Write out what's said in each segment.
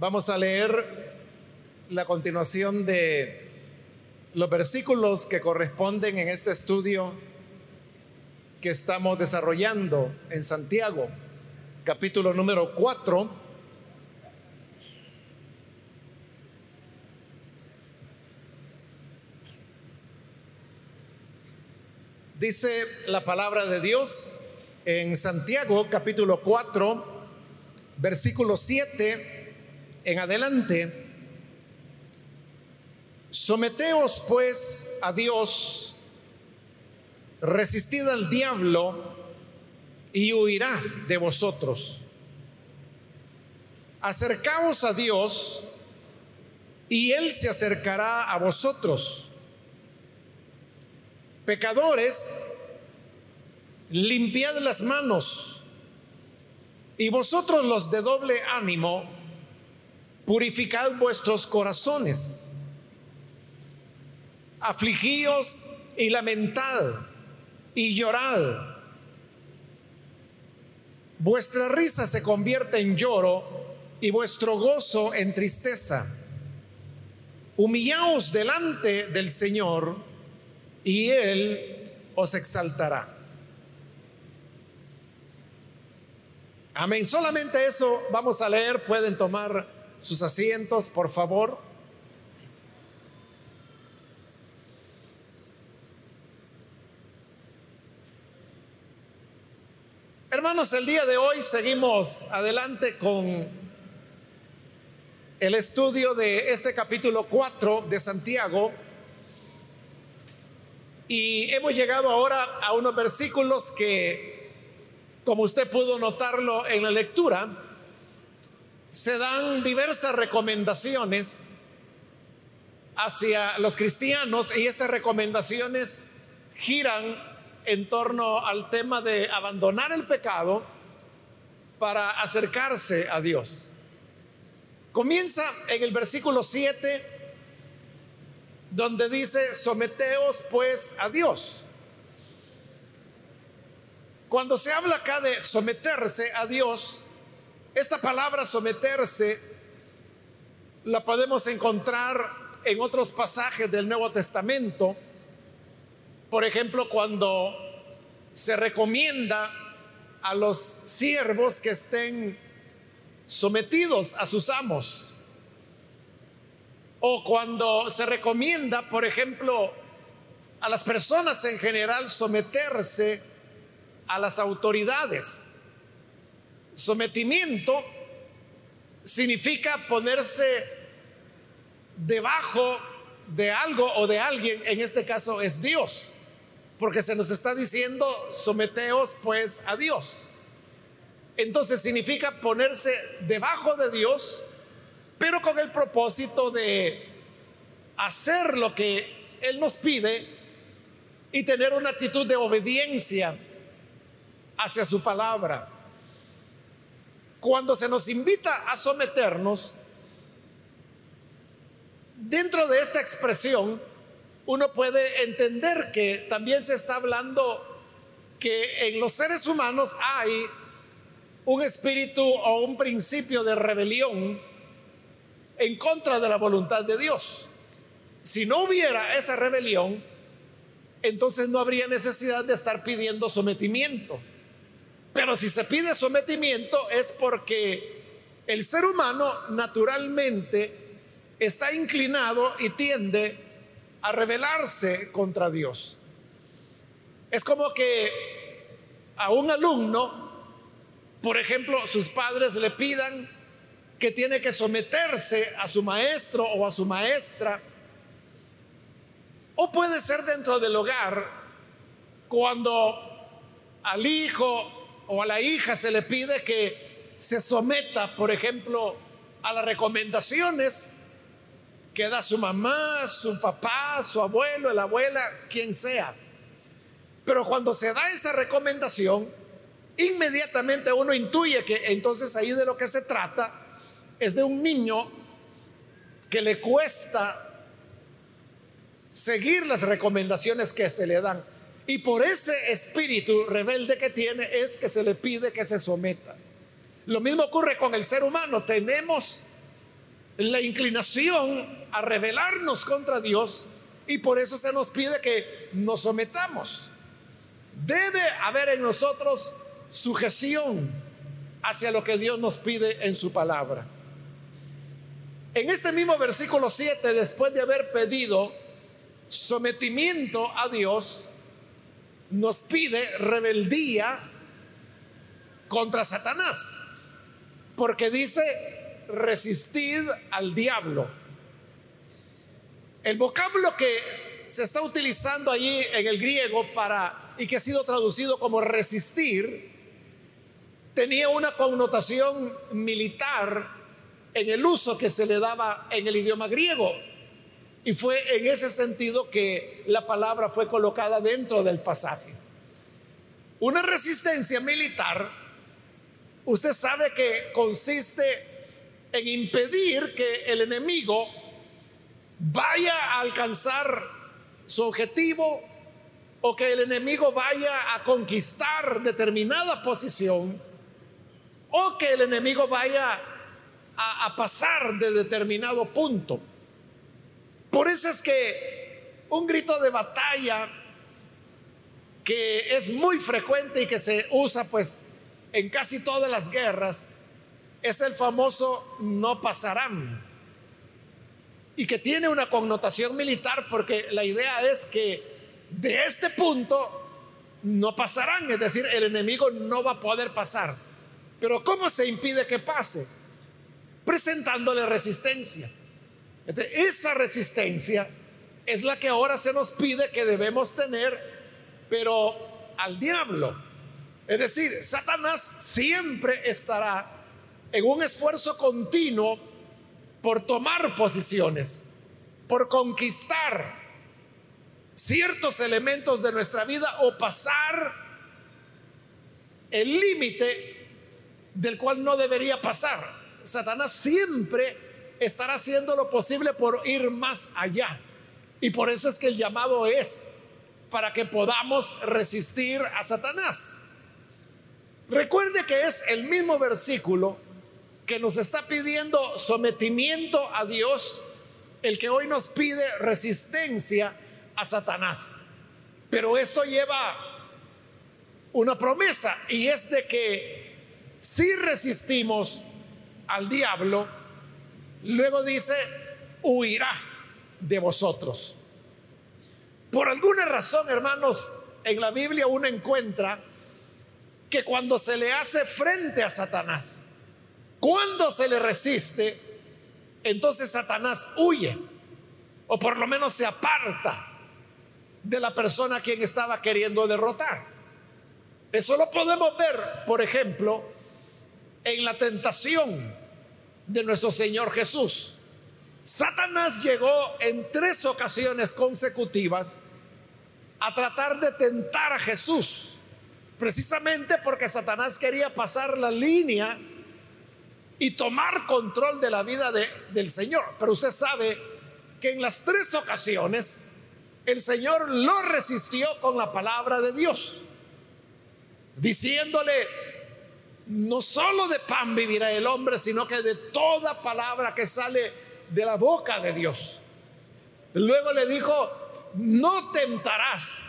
Vamos a leer la continuación de los versículos que corresponden en este estudio que estamos desarrollando en Santiago, capítulo número 4. Dice la palabra de Dios en Santiago capítulo 4, versículo 7 en adelante. Someteos pues a Dios, resistid al diablo y huirá de vosotros. Acercaos a Dios y Él se acercará a vosotros. Pecadores, limpiad las manos y vosotros los de doble ánimo, purificad vuestros corazones, afligíos y lamentad y llorad. Vuestra risa se convierte en lloro y vuestro gozo en tristeza. Humillaos delante del Señor y Él os exaltará. Amén. Solamente eso vamos a leer. Pueden tomar sus asientos, por favor. Hermanos, el día de hoy seguimos adelante con el estudio de este capítulo 4 de Santiago. Y hemos llegado ahora a unos versículos que, como usted pudo notarlo en la lectura, se dan diversas recomendaciones hacia los cristianos y estas recomendaciones giran en torno al tema de abandonar el pecado para acercarse a Dios. Comienza en el versículo 7, donde dice, someteos pues a Dios. Cuando se habla acá de someterse a Dios, esta palabra someterse la podemos encontrar en otros pasajes del Nuevo Testamento. Por ejemplo, cuando se recomienda a los siervos que estén sometidos a sus amos. O cuando se recomienda, por ejemplo, a las personas en general someterse a las autoridades. Sometimiento significa ponerse debajo de algo o de alguien, en este caso es Dios, porque se nos está diciendo, someteos pues a Dios. Entonces significa ponerse debajo de Dios, pero con el propósito de hacer lo que Él nos pide y tener una actitud de obediencia hacia su palabra. Cuando se nos invita a someternos, dentro de esta expresión, uno puede entender que también se está hablando que en los seres humanos hay un espíritu o un principio de rebelión en contra de la voluntad de Dios. Si no hubiera esa rebelión, entonces no habría necesidad de estar pidiendo sometimiento. Pero si se pide sometimiento es porque el ser humano naturalmente está inclinado y tiende a rebelarse contra Dios. Es como que a un alumno, por ejemplo, sus padres le pidan que tiene que someterse a su maestro o a su maestra, o puede ser dentro del hogar, cuando al hijo o a la hija se le pide que se someta, por ejemplo, a las recomendaciones que da su mamá, su papá, su abuelo, la abuela, quien sea. Pero cuando se da esa recomendación, inmediatamente uno intuye que entonces ahí de lo que se trata es de un niño que le cuesta seguir las recomendaciones que se le dan. Y por ese espíritu rebelde que tiene es que se le pide que se someta. Lo mismo ocurre con el ser humano. Tenemos la inclinación a rebelarnos contra Dios y por eso se nos pide que nos sometamos. Debe haber en nosotros sujeción hacia lo que Dios nos pide en su palabra. En este mismo versículo 7, después de haber pedido sometimiento a Dios, nos pide rebeldía contra Satanás, porque dice, resistid al diablo. El vocablo que se está utilizando allí en el griego para y que ha sido traducido como resistir tenía una connotación militar en el uso que se le daba en el idioma griego. Y fue en ese sentido que la palabra fue colocada dentro del pasaje. Una resistencia militar, usted sabe que consiste en impedir que el enemigo vaya a alcanzar su objetivo o que el enemigo vaya a conquistar determinada posición o que el enemigo vaya a, pasar de determinado punto. Por eso es que un grito de batalla que es muy frecuente y que se usa pues en casi todas las guerras es el famoso no pasarán y que tiene una connotación militar porque la idea es que de este punto no pasarán, es decir, el enemigo no va a poder pasar. Pero ¿cómo se impide que pase? Presentándole resistencia. Esa resistencia es la que ahora se nos pide que debemos tener, pero al diablo. Es decir, Satanás siempre estará en un esfuerzo continuo por tomar posiciones, por conquistar ciertos elementos de nuestra vida o pasar el límite del cual no debería pasar. Satanás siempre estará haciendo lo posible por ir más allá. Y por eso es que el llamado es para que podamos resistir a Satanás. Recuerde que es el mismo versículo que nos está pidiendo sometimiento a Dios, el que hoy nos pide resistencia a Satanás. Pero esto lleva una promesa y es de que si resistimos al diablo, luego dice, huirá de vosotros. Por alguna razón, hermanos, en la Biblia uno encuentra que cuando se le hace frente a Satanás, cuando se le resiste, entonces Satanás huye, o por lo menos se aparta de la persona a quien estaba queriendo derrotar. Eso lo podemos ver, por ejemplo, en la tentación de nuestro Señor Jesús. Satanás llegó en tres ocasiones consecutivas a tratar de tentar a Jesús, precisamente porque Satanás quería pasar la línea y tomar control de la vida de, del Señor. Pero usted sabe que en las tres ocasiones el Señor lo resistió con la palabra de Dios, diciéndole, no solo de pan vivirá el hombre, sino que de toda palabra que sale de la boca de Dios. Luego le dijo, no tentarás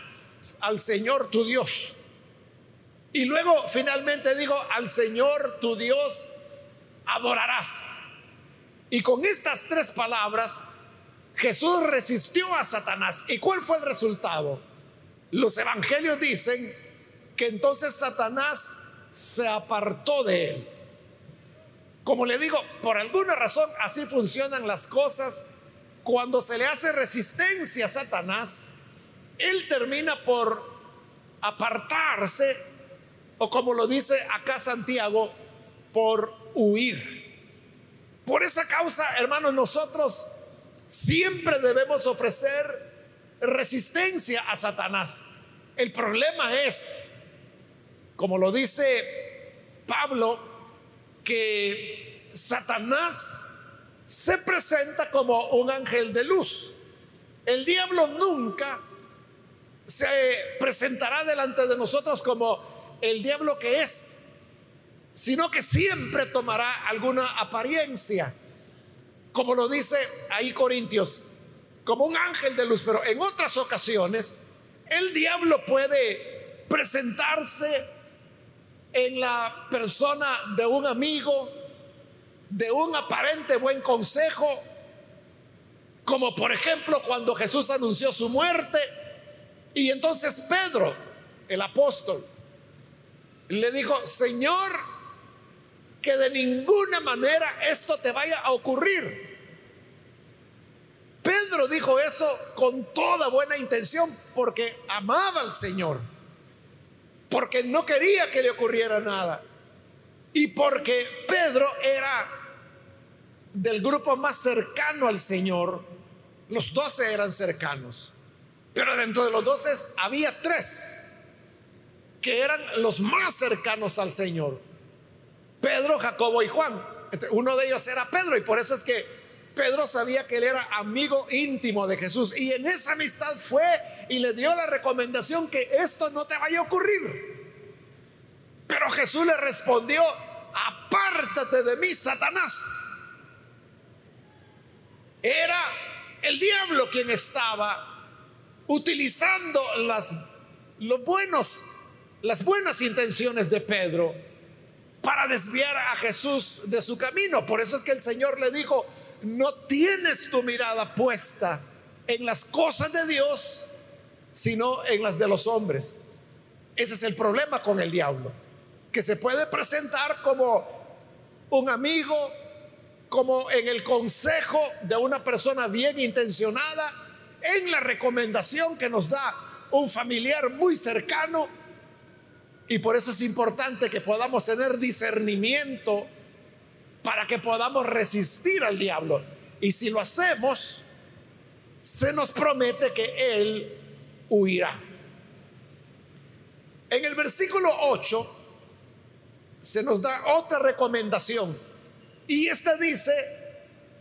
al Señor tu Dios. Y luego finalmente dijo, al Señor tu Dios adorarás. Y con estas tres palabras, Jesús resistió a Satanás. ¿Y cuál fue el resultado? Los evangelios dicen que entonces Satanás se apartó de él. Como le digo, por alguna razón así funcionan las cosas. Cuando se le hace resistencia a Satanás, él termina por apartarse, o como lo dice acá Santiago, por huir. Por esa causa, hermanos, nosotros siempre debemos ofrecer resistencia a Satanás. El problema es, como lo dice Pablo, que Satanás se presenta como un ángel de luz. El diablo nunca se presentará delante de nosotros como el diablo que es, sino que siempre tomará alguna apariencia, como lo dice ahí Corintios, como un ángel de luz, pero en otras ocasiones el diablo puede presentarse en la persona de un amigo, de un aparente buen consejo, como por ejemplo cuando Jesús anunció su muerte y entonces Pedro, el apóstol, le dijo, Señor, que de ninguna manera esto te vaya a ocurrir. Pedro dijo eso con toda buena intención porque amaba al Señor, porque no quería que le ocurriera nada y porque Pedro era del grupo más cercano al Señor. Los doce eran cercanos, pero dentro de los doce había tres que eran los más cercanos al Señor. Pedro, Jacobo y Juan. Uno de ellos era Pedro y por eso es que Pedro sabía que él era amigo íntimo de Jesús y en esa amistad fue y le dio la recomendación que esto no te vaya a ocurrir. Pero Jesús le respondió, apártate de mí, Satanás. Era el diablo quien estaba utilizando las, los buenos, las buenas intenciones de Pedro para desviar a Jesús de su camino. Por eso es que el Señor le dijo, no tienes tu mirada puesta en las cosas de Dios, sino en las de los hombres. Ese es el problema con el diablo, que se puede presentar como un amigo, como en el consejo de una persona bien intencionada, en la recomendación que nos da un familiar muy cercano. Y por eso es importante que podamos tener discernimiento para que podamos resistir al diablo. Y si lo hacemos, se nos promete que Él huirá. En el versículo 8 se nos da otra recomendación. Y esta dice,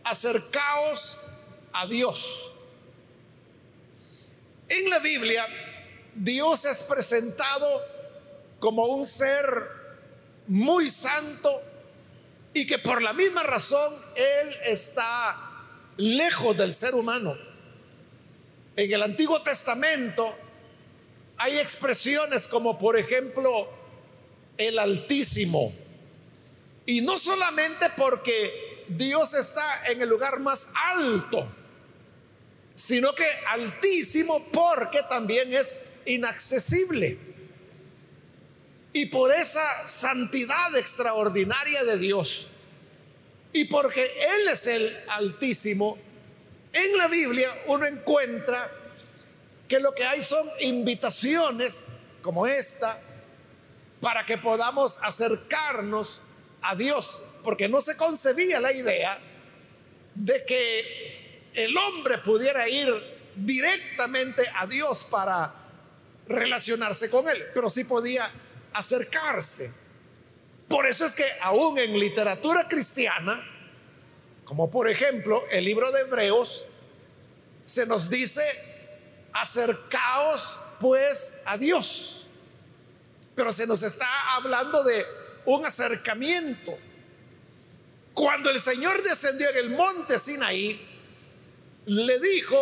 acercaos a Dios. En la Biblia, Dios es presentado como un ser muy santo, y que por la misma razón Él está lejos del ser humano. En el Antiguo Testamento hay expresiones como por ejemplo el Altísimo. Y no solamente porque Dios está en el lugar más alto, sino que altísimo porque también es inaccesible. Y por esa santidad extraordinaria de Dios, y porque Él es el Altísimo, en la Biblia uno encuentra que lo que hay son invitaciones como esta para que podamos acercarnos a Dios, porque no se concebía la idea de que el hombre pudiera ir directamente a Dios para relacionarse con Él, pero sí podía acercarse. Por eso es que aún en literatura cristiana, como por ejemplo el libro de Hebreos, se nos dice, acercaos pues a Dios. Pero se nos está hablando de un acercamiento. Cuando el Señor descendió en el monte Sinaí, le dijo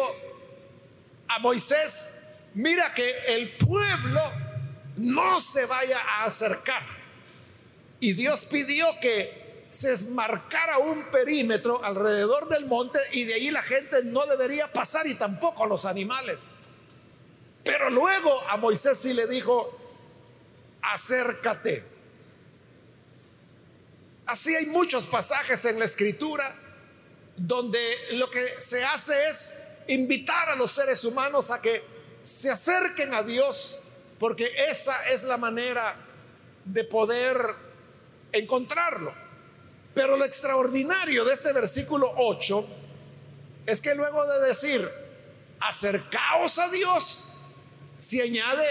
a Moisés, mira que el pueblo no se vaya a acercar. Y Dios pidió que se marcara un perímetro alrededor del monte y de ahí la gente no debería pasar y tampoco los animales. Pero luego a Moisés sí le dijo, acércate. Así hay muchos pasajes en la escritura donde lo que se hace es invitar a los seres humanos a que se acerquen a Dios porque esa es la manera de poder encontrarlo. Pero lo extraordinario de este versículo 8 es que luego de decir, acercaos a Dios, se añade,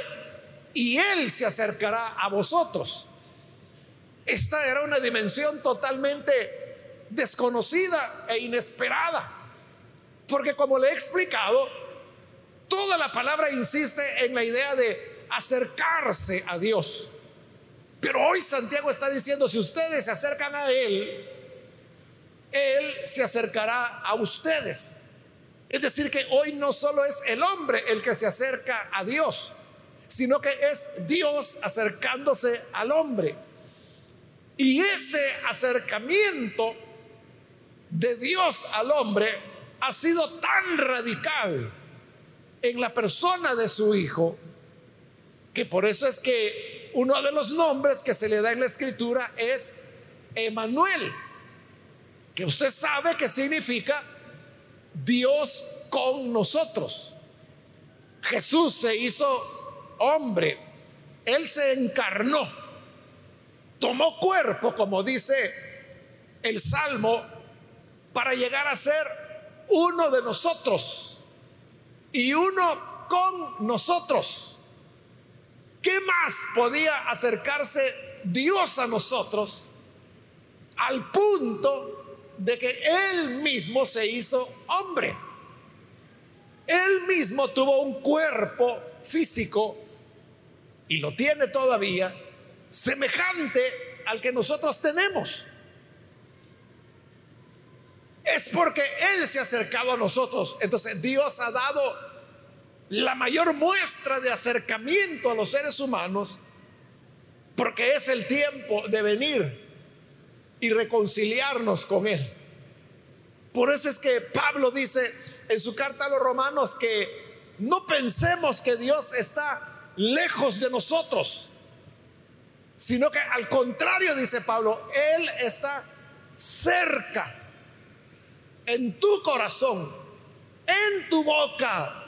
y Él se acercará a vosotros. Esta era una dimensión totalmente desconocida e inesperada. Porque como le he explicado, toda la palabra insiste en la idea de acercarse a Dios. Pero hoy Santiago está diciendo, si ustedes se acercan a Él, Él se acercará a ustedes. Es decir, que hoy no solo es el hombre el que se acerca a Dios, sino que es Dios acercándose al hombre. Y ese acercamiento de Dios al hombre ha sido tan radical en la persona de su Hijo, que por eso es que uno de los nombres que se le da en la escritura es Emanuel, que usted sabe que significa Dios con nosotros. Jesús se hizo hombre, Él se encarnó, tomó cuerpo, como dice el Salmo, para llegar a ser uno de nosotros y uno con nosotros. ¿Qué más podía acercarse Dios a nosotros al punto de que Él mismo se hizo hombre? Él mismo tuvo un cuerpo físico y lo tiene todavía semejante al que nosotros tenemos. Es porque Él se ha acercado a nosotros. Entonces Dios ha dado la mayor muestra de acercamiento a los seres humanos porque es el tiempo de venir y reconciliarnos con Él. Por eso es que Pablo dice en su carta a los romanos que no pensemos que Dios está lejos de nosotros, sino que al contrario, dice Pablo, Él está cerca en tu corazón, en tu boca,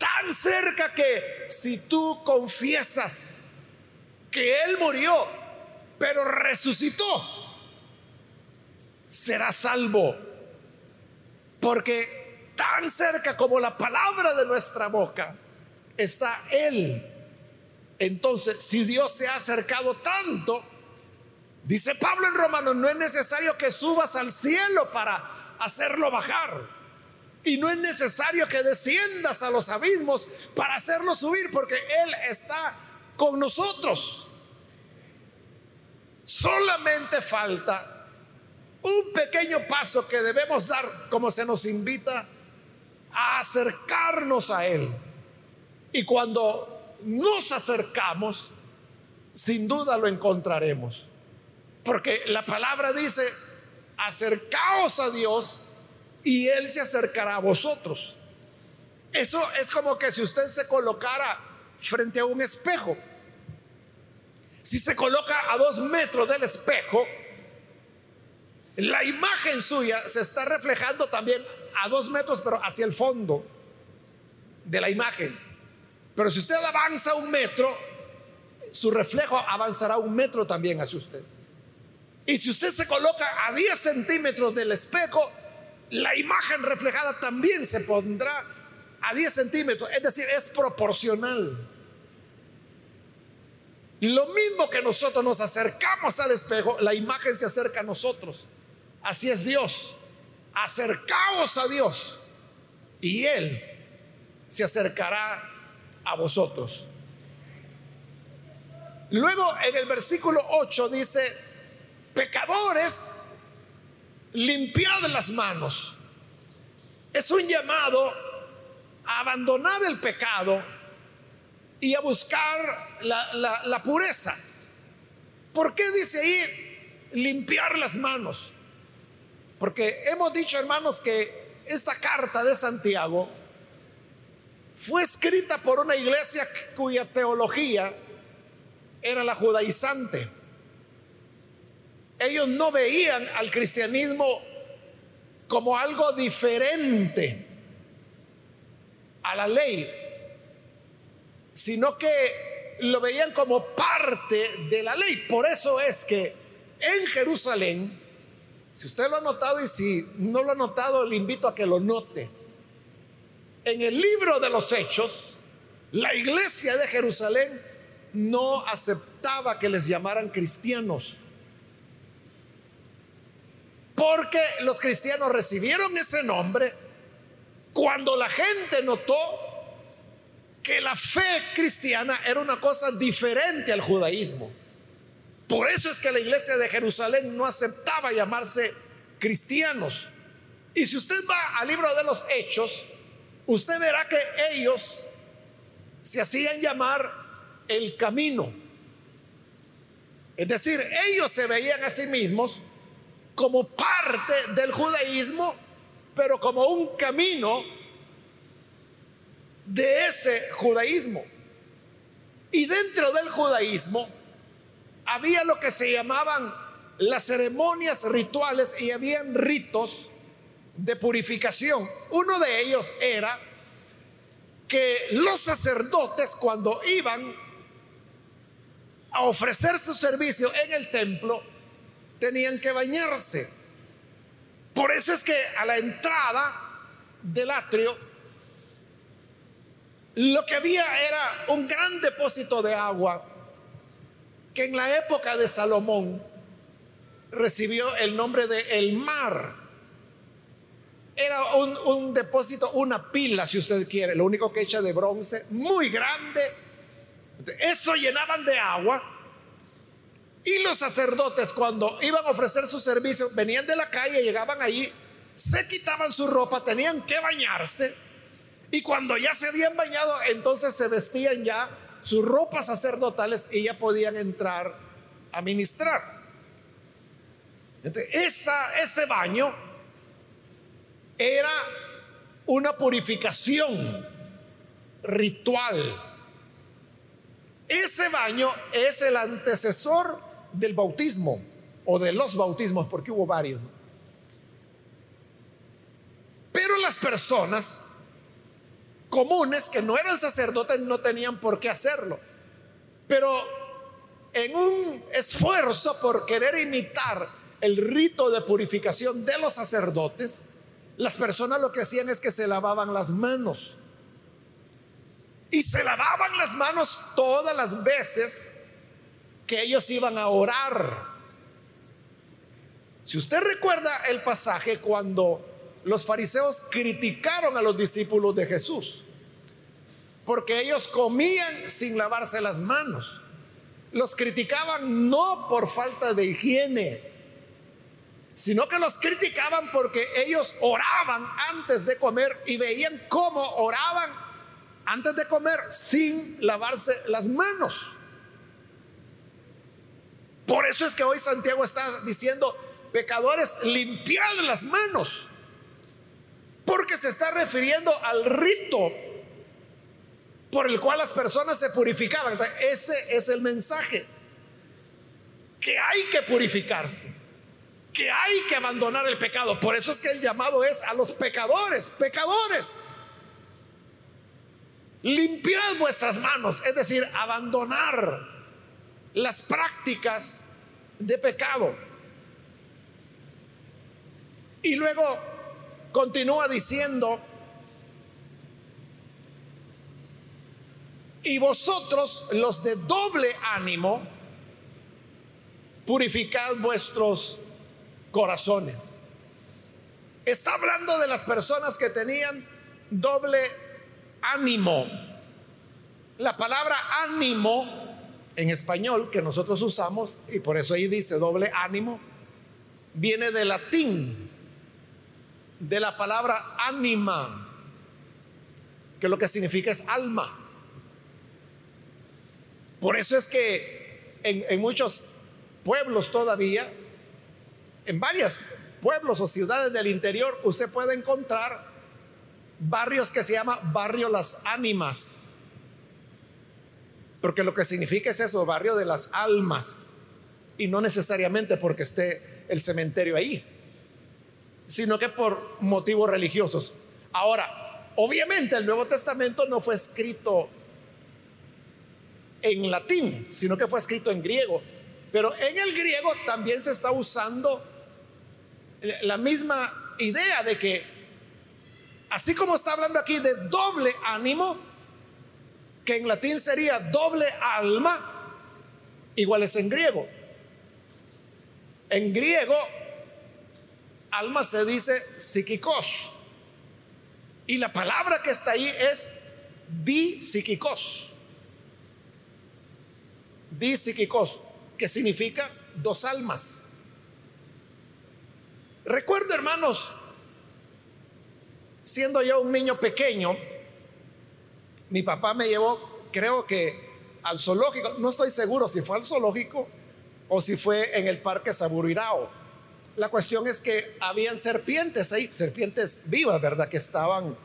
tan cerca que si tú confiesas que Él murió, pero resucitó, será salvo. Porque tan cerca como la palabra de nuestra boca está Él. Entonces, si Dios se ha acercado tanto, dice Pablo en Romanos, no es necesario que subas al cielo para hacerlo bajar. Y no es necesario que desciendas a los abismos para hacerlo subir, porque Él está con nosotros. Solamente falta un pequeño paso que debemos dar, como se nos invita, a acercarnos a Él. Y cuando nos acercamos, sin duda lo encontraremos. Porque la palabra dice, acercaos a Dios y Él se acercará a vosotros. Eso es como que si usted se colocara frente a un espejo. Si se coloca a dos metros del espejo, la imagen suya se está reflejando también a dos metros, pero hacia el fondo de la imagen. Pero si usted avanza un metro, su reflejo avanzará un metro también hacia usted. Y si usted se coloca a 10 centímetros del espejo, la imagen reflejada también se pondrá a 10 centímetros. Es decir, es proporcional. Lo mismo que nosotros nos acercamos al espejo, la imagen se acerca a nosotros. Así es Dios. Acercaos a Dios y Él se acercará a vosotros. Luego en el versículo 8 dice, pecadores, limpiad las manos. Es un llamado a abandonar el pecado y a buscar la, la pureza. ¿Por qué dice ahí limpiar las manos? Porque hemos dicho, hermanos, que esta carta de Santiago fue escrita por una iglesia cuya teología era la judaizante ellos no veían al cristianismo como algo diferente a la ley, sino que lo veían como parte de la ley. Por eso es que en Jerusalén, si usted lo ha notado y si no lo ha notado, le invito a que lo note. En el libro de los hechos, la iglesia de Jerusalén no aceptaba que les llamaran cristianos. Porque los cristianos recibieron ese nombre cuando la gente notó que la fe cristiana era una cosa diferente al judaísmo. Por eso es que la iglesia de Jerusalén no aceptaba llamarse cristianos. Y si usted va al libro de los hechos, usted verá que ellos se hacían llamar el camino. Es decir, ellos se veían a sí mismos como parte del judaísmo, pero como un camino de ese judaísmo. Y dentro del judaísmo había lo que se llamaban las ceremonias rituales y habían ritos de purificación. Uno de ellos era que los sacerdotes cuando iban a ofrecer su servicio en el templo tenían que bañarse. Por eso es que a la entrada del atrio lo que había era un gran depósito de agua que en la época de Salomón recibió el nombre de el mar. Era un, depósito, una pila, si usted quiere, lo único que echa de bronce, muy grande. Eso llenaban de agua. Y los sacerdotes, cuando iban a ofrecer su servicio, venían de la calle, llegaban allí, se quitaban su ropa, tenían que bañarse. Y cuando ya se habían bañado, entonces se vestían ya sus ropas sacerdotales y ya podían entrar a ministrar. Ese baño era una purificación ritual. Ese baño es el antecesor del bautismo o de los bautismos, porque hubo varios. Pero las personas comunes que no eran sacerdotes no tenían por qué hacerlo. Pero en un esfuerzo por querer imitar el rito de purificación de los sacerdotes, las personas lo que hacían es que se lavaban las manos. Y se lavaban las manos todas las veces que ellos iban a orar. Si usted recuerda el pasaje cuando los fariseos criticaron a los discípulos de Jesús, porque ellos comían sin lavarse las manos. Los criticaban no por falta de higiene, sino que los criticaban porque ellos oraban antes de comer y veían cómo oraban antes de comer sin lavarse las manos. Por eso es que hoy Santiago está diciendo, pecadores, limpiad las manos porque se está refiriendo al rito por el cual las personas se purificaban. ese es el mensaje. Que hay que purificarse. Que hay que abandonar el pecado. Por eso es que el llamado es a los pecadores, pecadores. Limpiad vuestras manos, es decir, abandonar las prácticas de pecado. Y luego Continúa diciendo, y vosotros los de doble ánimo, purificad vuestros corazones. Está hablando de las personas que tenían doble ánimo. La palabra ánimo en español que nosotros usamos, y por eso ahí dice doble ánimo, viene del latín de la palabra ánima, que lo que significa es alma. Por eso es que en, muchos pueblos todavía, en varios pueblos o ciudades del interior, usted puede encontrar barrios que se llama barrio Las Ánimas. Porque lo que significa es eso, barrio de las almas. Y no necesariamente porque esté el cementerio ahí sino que por motivos religiosos. Ahora, obviamente el Nuevo Testamento no fue escrito en latín, sino que fue escrito en griego. Pero en el griego también se está usando la misma idea de que, así como está hablando aquí de doble ánimo, que en latín sería doble alma, igual es en griego. En griego alma se dice psíquicos. Y la palabra que está ahí es psíquicos Di psíquicos, que significa dos almas. Recuerdo, hermanos, siendo yo un niño pequeño, mi papá me llevó, creo que al zoológico, no estoy seguro si fue al zoológico o si fue en el parque Saburirao. La cuestión es que habían serpientes ahí, serpientes vivas, ¿verdad? Que estaban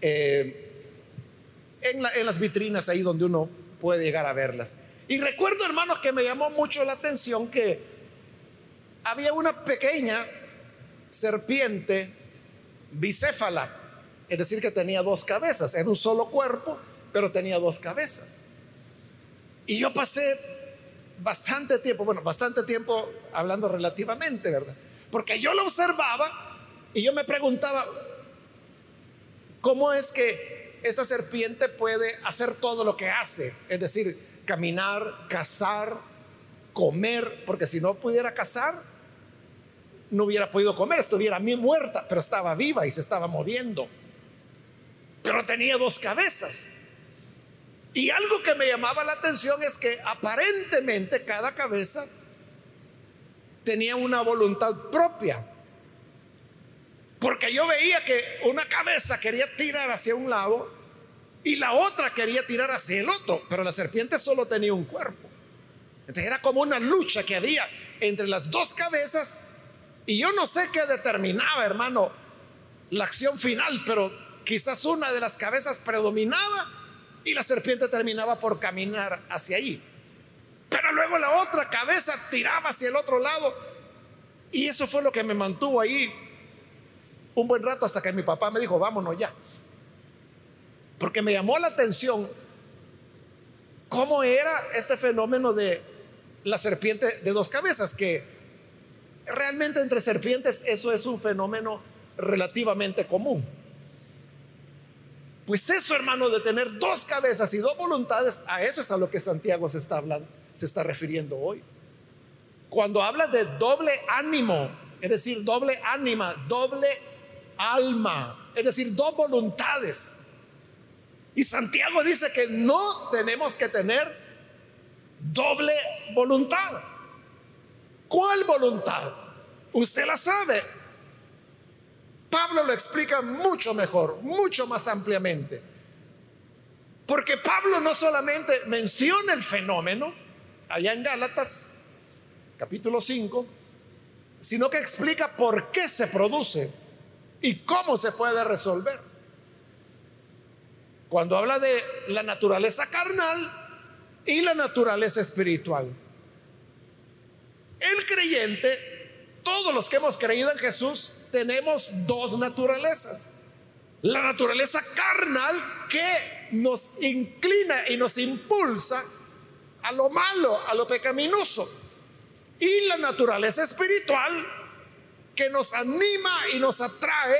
eh, en, en las vitrinas ahí donde uno puede llegar a verlas. Y recuerdo, hermanos, que me llamó mucho la atención que había una pequeña serpiente bicéfala, es decir, que tenía dos cabezas, era un solo cuerpo, pero tenía dos cabezas. Y yo pasé bastante tiempo, bueno, bastante tiempo hablando relativamente, ¿verdad? Porque yo lo observaba y yo me preguntaba, ¿cómo es que esta serpiente puede hacer todo lo que hace? Es decir, caminar, cazar, comer, porque si no pudiera cazar, no hubiera podido comer, estuviera a mí muerta, pero estaba viva y se estaba moviendo. Pero tenía dos cabezas. Y algo que me llamaba la atención es que aparentemente cada cabeza tenía una voluntad propia. Porque yo veía que una cabeza quería tirar hacia un lado y la otra quería tirar hacia el otro, pero la serpiente solo tenía un cuerpo. Entonces era como una lucha que había entre las dos cabezas y yo no sé qué determinaba, hermano, la acción final, pero quizás una de las cabezas predominaba y la serpiente terminaba por caminar hacia allí. Pero luego la otra cabeza tiraba hacia el otro lado. Y eso fue lo que me mantuvo ahí un buen rato hasta que mi papá me dijo, vámonos ya. Porque me llamó la atención cómo era este fenómeno de la serpiente de dos cabezas, que realmente entre serpientes eso es un fenómeno relativamente común. Pues eso, hermano, de tener dos cabezas y dos voluntades, a eso es a lo que Santiago se está hablando, se está refiriendo hoy. Cuando habla de doble ánimo, es decir, doble ánima, doble alma, es decir, dos voluntades. Y Santiago dice que no tenemos que tener doble voluntad. ¿Cuál voluntad? Usted la sabe. Pablo lo explica mucho mejor, mucho más ampliamente. Porque Pablo no solamente menciona el fenómeno, allá en Gálatas, capítulo 5, sino que explica por qué se produce y cómo se puede resolver. Cuando habla de la naturaleza carnal y la naturaleza espiritual. El creyente, todos los que hemos creído en Jesús, tenemos dos naturalezas. La naturaleza carnal que nos inclina y nos impulsa a lo malo, a lo pecaminoso. Y la naturaleza espiritual que nos anima y nos atrae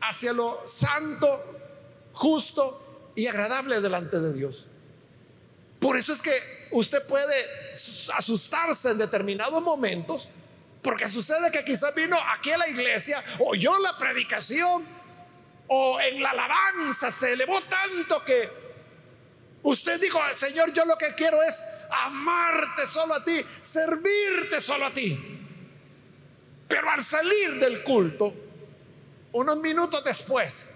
hacia lo santo, justo y agradable delante de Dios. Por eso es que usted puede asustarse en determinados momentos, porque sucede que quizás vino aquí a la iglesia, oyó la predicación, o en la alabanza se elevó tanto que usted dijo, Señor, yo lo que quiero es amarte solo a ti, servirte solo a ti. Pero al salir del culto, unos minutos después,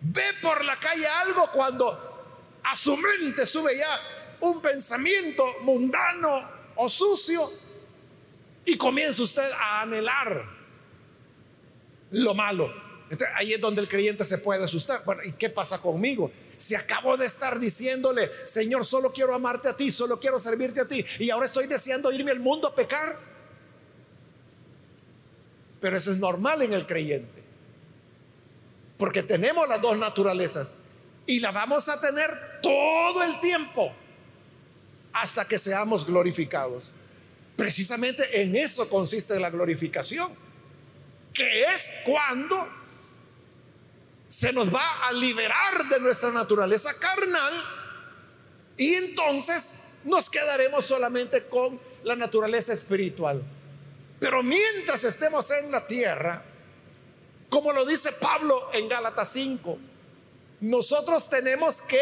ve por la calle algo cuando a su mente sube ya un pensamiento mundano o sucio y comienza usted a anhelar lo malo. ahí es donde el creyente se puede asustar. Bueno, ¿y qué pasa conmigo? Si acabo de estar diciéndole, Señor, solo quiero amarte a ti, solo quiero servirte a ti, y ahora estoy deseando irme al mundo a pecar. Pero eso es normal en el creyente. Porque tenemos las dos naturalezas y la vamos a tener todo el tiempo hasta que seamos glorificados. Precisamente en eso consiste la glorificación, que es cuando se nos va a liberar de nuestra naturaleza carnal y entonces nos quedaremos solamente con la naturaleza espiritual. Pero mientras estemos en la tierra, como lo dice Pablo en Gálatas 5, nosotros tenemos que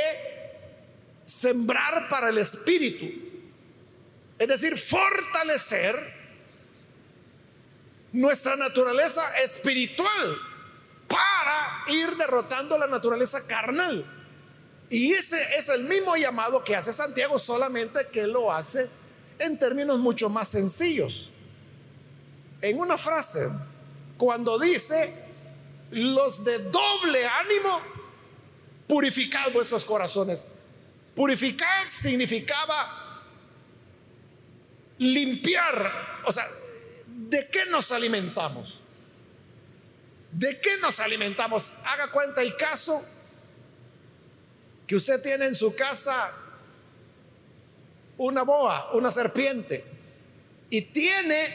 sembrar para el espíritu, es decir, fortalecer nuestra naturaleza espiritual para ir derrotando la naturaleza carnal. Y ese es el mismo llamado que hace Santiago, solamente que lo hace en términos mucho más sencillos. En una frase, cuando dice, los de doble ánimo, purificad vuestros corazones. Purificar significaba limpiar, o sea, ¿de qué nos alimentamos? ¿De qué nos alimentamos? Haga cuenta el caso que usted tiene en su casa una boa, una serpiente, y tiene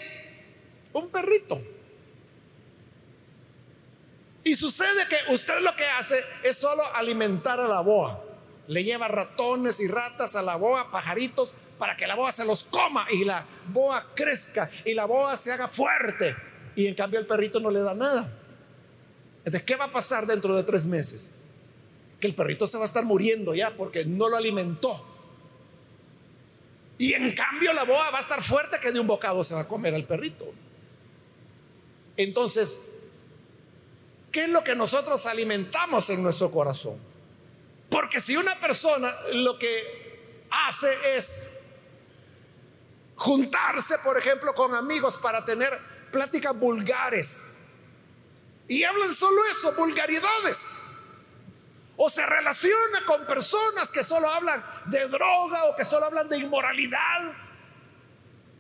un perrito. Y sucede que usted lo que hace es solo alimentar a la boa. Le lleva ratones y ratas a la boa, pajaritos, para que la boa se los coma y la boa crezca y la boa se haga fuerte. Y en cambio el perrito no le da nada. Entonces, ¿qué va a pasar dentro de tres meses? Que el perrito se va a estar muriendo ya porque no lo alimentó. Y en cambio la boa va a estar fuerte que de un bocado se va a comer al perrito. Entonces, ¿qué es lo que nosotros alimentamos en nuestro corazón? Porque si una persona lo que hace es juntarse, por ejemplo, con amigos para tener pláticas vulgares, y hablan solo eso, vulgaridades, o se relaciona con personas que solo hablan de droga o que solo hablan de inmoralidad,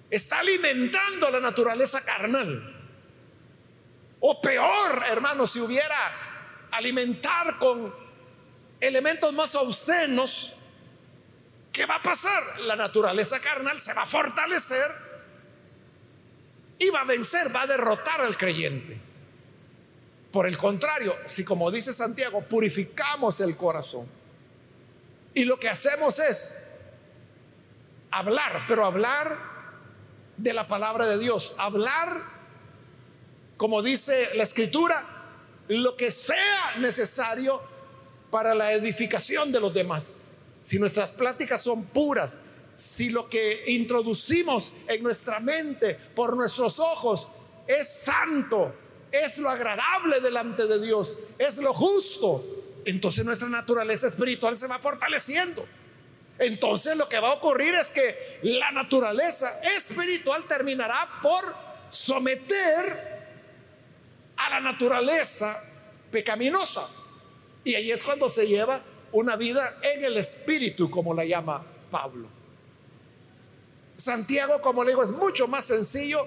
está alimentando la naturaleza carnal. O peor, hermano, si hubiera alimentar con elementos más obscenos, ¿qué va a pasar? La naturaleza carnal se va a fortalecer y va a vencer, va a derrotar al creyente. Por el contrario, si como dice Santiago, purificamos el corazón y lo que hacemos es hablar, pero hablar de la palabra de Dios, hablar, como dice la escritura, lo que sea necesario para la edificación de los demás. Si nuestras pláticas son puras, si lo que introducimos en nuestra mente por nuestros ojos es santo, es lo agradable delante de Dios, es lo justo, entonces nuestra naturaleza espiritual se va fortaleciendo. Entonces lo que va a ocurrir es que la naturaleza espiritual terminará por someter a la naturaleza pecaminosa. Y ahí es cuando se lleva una vida en el espíritu, como la llama Pablo. Santiago, como le digo, es mucho más sencillo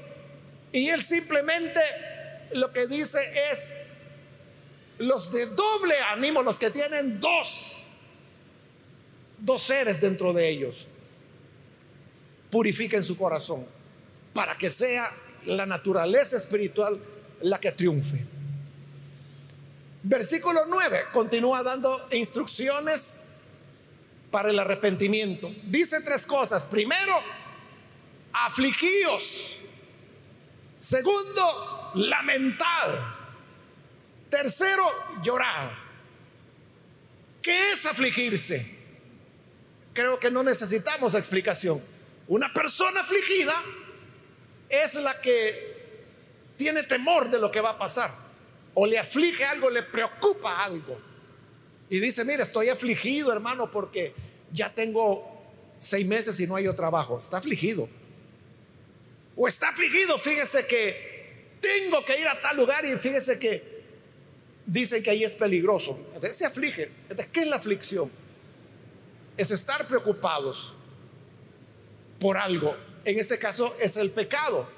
y él simplemente lo que dice es, los de doble ánimo, los que tienen dos, dos seres dentro de ellos, purifiquen su corazón para que sea la naturaleza espiritual la que triunfe. Versículo 9 continúa dando instrucciones para el arrepentimiento. Dice tres cosas. Primero, afligíos. Segundo, lamentad. Tercero, llorar. ¿Qué es afligirse? Creo que no necesitamos explicación. Una persona afligida es la que tiene temor de lo que va a pasar. O le aflige algo, le preocupa algo. Y dice, mira, estoy afligido, hermano, porque ya tengo seis meses y no hay trabajo. Está afligido. O está afligido, fíjese que tengo que ir a tal lugar y fíjese que dicen que ahí es peligroso. Entonces se aflige. ¿qué es la aflicción? Es estar preocupados por algo. En este caso es el pecado.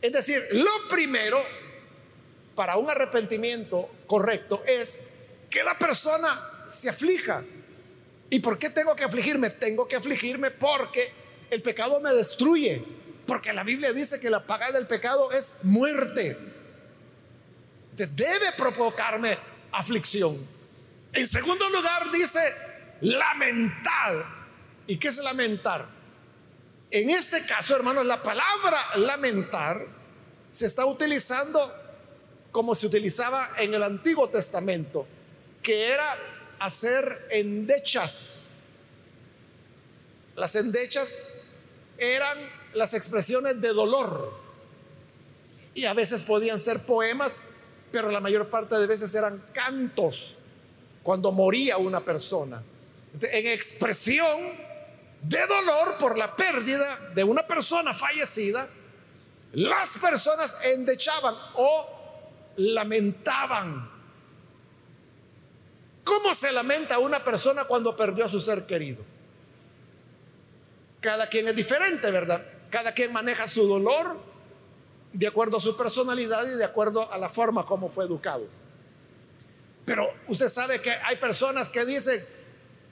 Es decir, lo primero para un arrepentimiento correcto es que la persona se aflija. ¿Y por qué tengo que afligirme? Tengo que afligirme porque el pecado me destruye. Porque la Biblia dice que la paga del pecado es muerte. Debe provocarme aflicción. En segundo lugar dice lamentar. ¿Y qué es lamentar? En este caso, hermanos, la palabra lamentar se está utilizando como se utilizaba en el Antiguo Testamento, que era hacer endechas. Las endechas eran las expresiones de dolor. Y a veces podían ser poemas, pero la mayor parte de veces eran cantos cuando moría una persona. En expresión de dolor por la pérdida de una persona fallecida, las personas endechaban o lamentaban. ¿Cómo se lamenta una persona cuando perdió a su ser querido? Cada quien es diferente, ¿verdad? Cada quien maneja su dolor de acuerdo a su personalidad y de acuerdo a la forma como fue educado. Pero usted sabe que hay personas que dicen,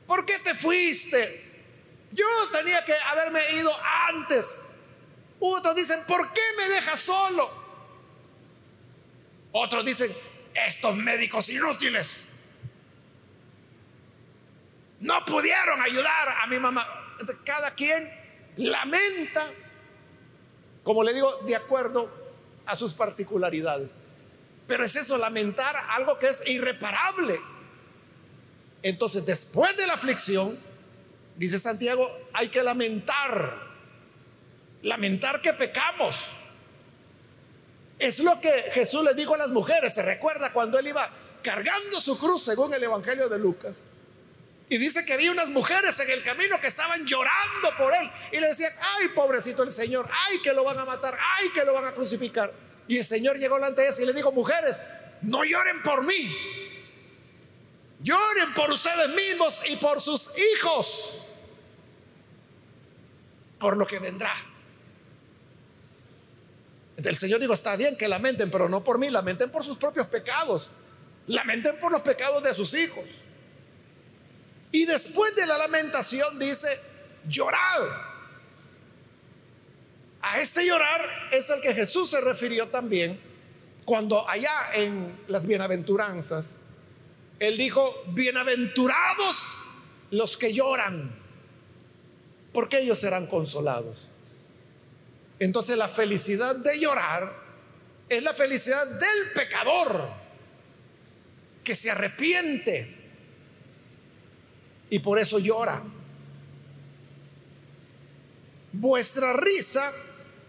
¿por qué te fuiste? Yo tenía que haberme ido antes. Otros dicen, ¿por qué me dejas solo? Otros dicen, estos médicos inútiles no pudieron ayudar a mi mamá. Cada quien lamenta, como le digo, de acuerdo a sus particularidades. Pero es eso, lamentar algo que es irreparable. Entonces, después de la aflicción, dice Santiago, hay que lamentar. Lamentar que pecamos. Es lo que Jesús le dijo a las mujeres. Se recuerda cuando él iba cargando su cruz, según el Evangelio de Lucas. Y dice que había unas mujeres en el camino que estaban llorando por él. Y le decían, ay, pobrecito el Señor, ay, que lo van a matar, ay, que lo van a crucificar. Y el Señor llegó delante de ellas y le dijo, mujeres, no lloren por mí. Lloren por ustedes mismos y por sus hijos. Por lo que vendrá. El Señor dijo, está bien que lamenten, pero no por mí, lamenten por sus propios pecados. Lamenten por los pecados de sus hijos. Y después de la lamentación dice, llorar. A este llorar es el que Jesús se refirió también cuando allá en las bienaventuranzas, Él dijo, bienaventurados los que lloran, porque ellos serán consolados. Entonces la felicidad de llorar es la felicidad del pecador que se arrepiente y por eso llora. Vuestra risa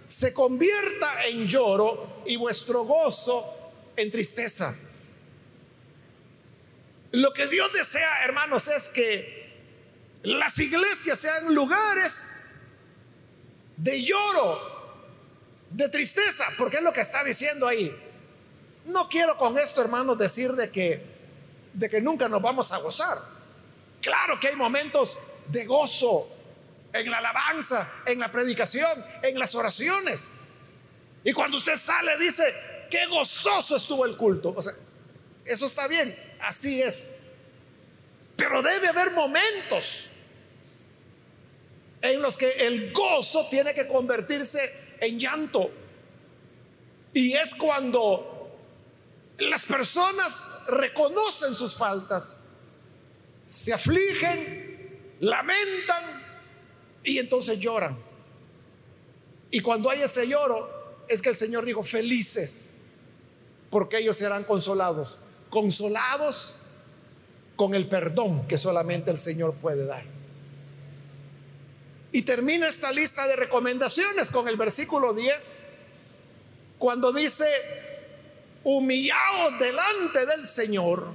se convierta en lloro y vuestro gozo en tristeza. Lo que Dios desea, hermanos, es que las iglesias sean lugares de lloro, de tristeza, porque es lo que está diciendo ahí. No quiero con esto, hermanos, decir de que de que nunca nos vamos a gozar. Claro que hay momentos de gozo en la alabanza, en la predicación, en las oraciones. Y cuando usted sale dice, qué gozoso estuvo el culto. O sea, eso está bien, así es. Pero debe haber momentos en los que el gozo tiene que convertirse en llanto. Y es cuando las personas reconocen sus faltas se afligen, lamentan y entonces lloran. Y cuando hay ese lloro, es que el Señor dijo, felices, porque ellos serán consolados. Consolados con el perdón que solamente el Señor puede dar. Y termina esta lista de recomendaciones con el versículo 10, cuando dice, humillaos delante del Señor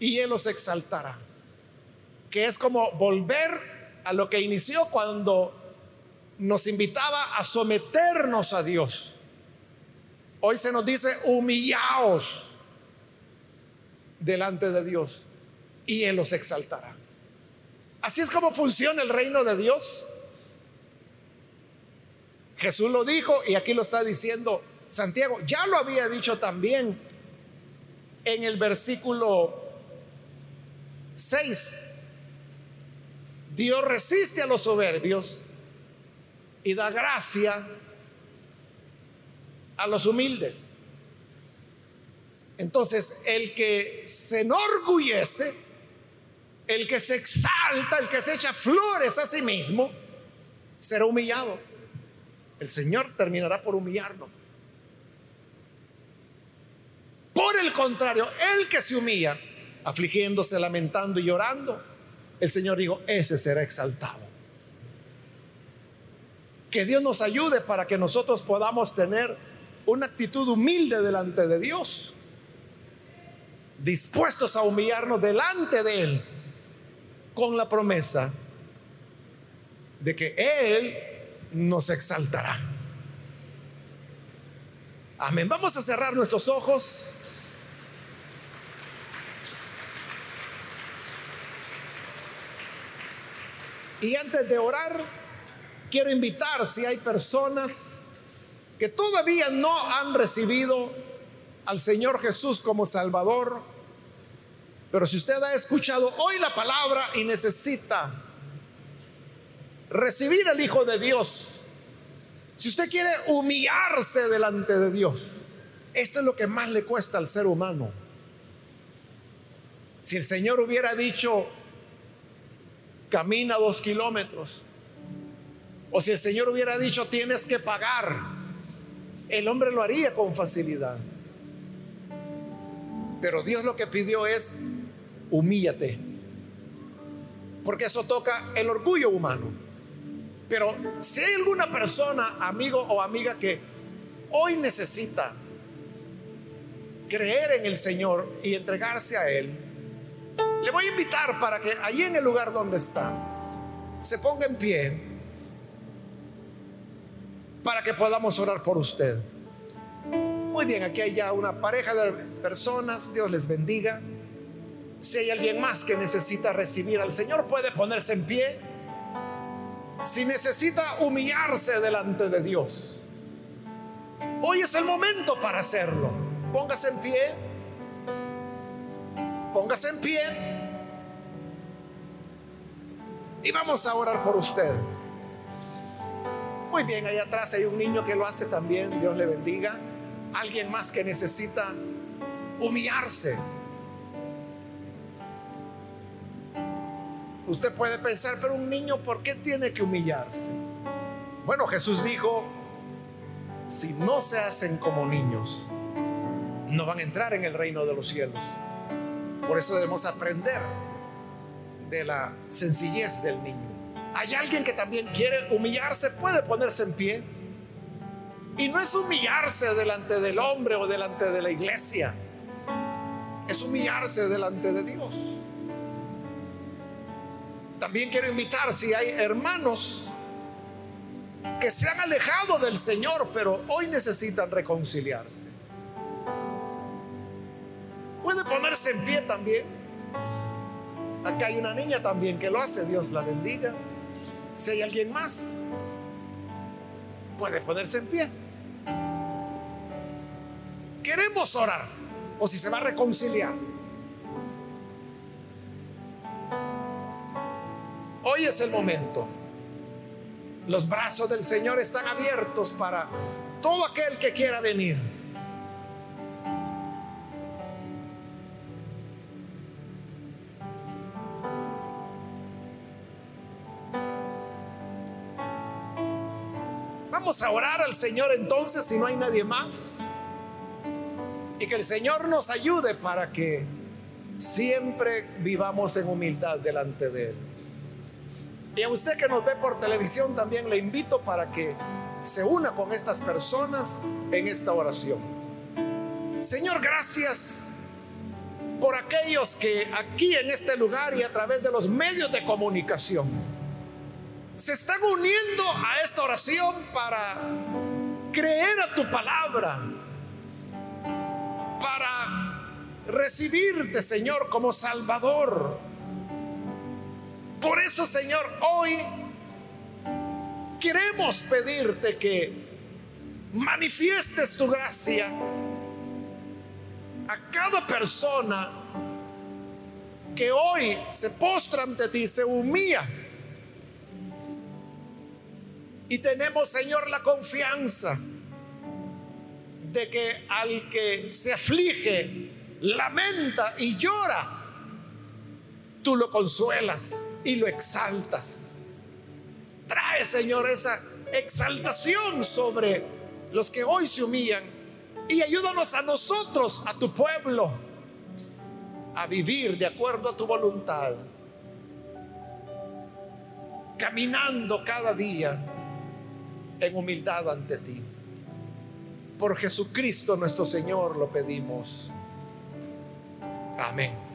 y Él los exaltará. Que es como volver a lo que inició cuando nos invitaba a someternos a Dios. Hoy se nos dice humillaos delante de Dios y Él los exaltará. Así es como funciona el reino de Dios. Jesús lo dijo y aquí lo está diciendo Santiago. Ya lo había dicho también en el versículo 6. Dios resiste a los soberbios y da gracia a los humildes. Entonces, el que se enorgullece, el que se exalta, el que se echa flores a sí mismo, será humillado. El Señor terminará por humillarlo. Por el contrario, el que se humilla, afligiéndose, lamentando y llorando, el Señor dijo, ese será exaltado. Que Dios nos ayude para que nosotros podamos tener una actitud humilde delante de Dios, dispuestos a humillarnos delante de Él, con la promesa de que Él nos exaltará. Amén. Vamos a cerrar nuestros ojos. Y antes de orar, quiero invitar si hay personas que todavía no han recibido al Señor Jesús como Salvador, pero si usted ha escuchado hoy la palabra y necesita recibir al Hijo de Dios, si usted quiere humillarse delante de Dios, esto es lo que más le cuesta al ser humano. Si el Señor hubiera dicho, camina dos kilómetros, o si el Señor hubiera dicho, tienes que pagar, el hombre lo haría con facilidad. Pero Dios lo que pidió es, humíllate. Porque eso toca el orgullo humano. Pero si hay alguna persona, amigo o amiga, que hoy necesita creer en el Señor y entregarse a Él, le voy a invitar para que allí en el lugar donde está, se ponga en pie para que podamos orar por usted. Muy bien, aquí hay ya una pareja de personas, Dios les bendiga. Si hay alguien más que necesita recibir al Señor, puede ponerse en pie. Si necesita humillarse delante de Dios, hoy es el momento para hacerlo. Póngase en pie. Póngase en pie. Y vamos a orar por usted. Muy bien, allá atrás hay un niño que lo hace también. Dios le bendiga. Alguien más que necesita humillarse. Usted puede pensar, pero un niño, ¿por qué tiene que humillarse? Bueno, Jesús dijo, si no se hacen como niños, no van a entrar en el reino de los cielos. Por eso debemos aprender de la sencillez del niño. Hay alguien que también quiere humillarse, puede ponerse en pie. Y no es humillarse delante del hombre o delante de la iglesia, es humillarse delante de Dios. También quiero invitar si hay hermanos que se han alejado del Señor, pero hoy necesitan reconciliarse. Puede ponerse en pie también. Acá hay una niña también que lo hace, Dios la bendiga. Si hay alguien más, puede ponerse en pie. Queremos orar, o si se va a reconciliar. Hoy es el momento. Los brazos del Señor están abiertos para todo aquel que quiera venir. Vamos a orar al Señor entonces si no hay nadie más. Y que el Señor nos ayude para que siempre vivamos en humildad delante de Él. Y a usted que nos ve por televisión también le invito para que se una con estas personas en esta oración. Señor, gracias por aquellos que aquí en este lugar y a través de los medios de comunicación se están uniendo a esta oración para creer a tu palabra, para recibirte, Señor, como Salvador. Por eso, Señor, hoy queremos pedirte que manifiestes tu gracia a cada persona que hoy se postra ante ti, se humilla. Y tenemos, Señor, la confianza de que al que se aflige, lamenta y llora, tú lo consuelas y lo exaltas. Trae, Señor, esa exaltación sobre los que hoy se humillan y ayúdanos a nosotros, a tu pueblo, a vivir de acuerdo a tu voluntad, caminando cada día en humildad ante ti. Por Jesucristo nuestro Señor lo pedimos. Amén.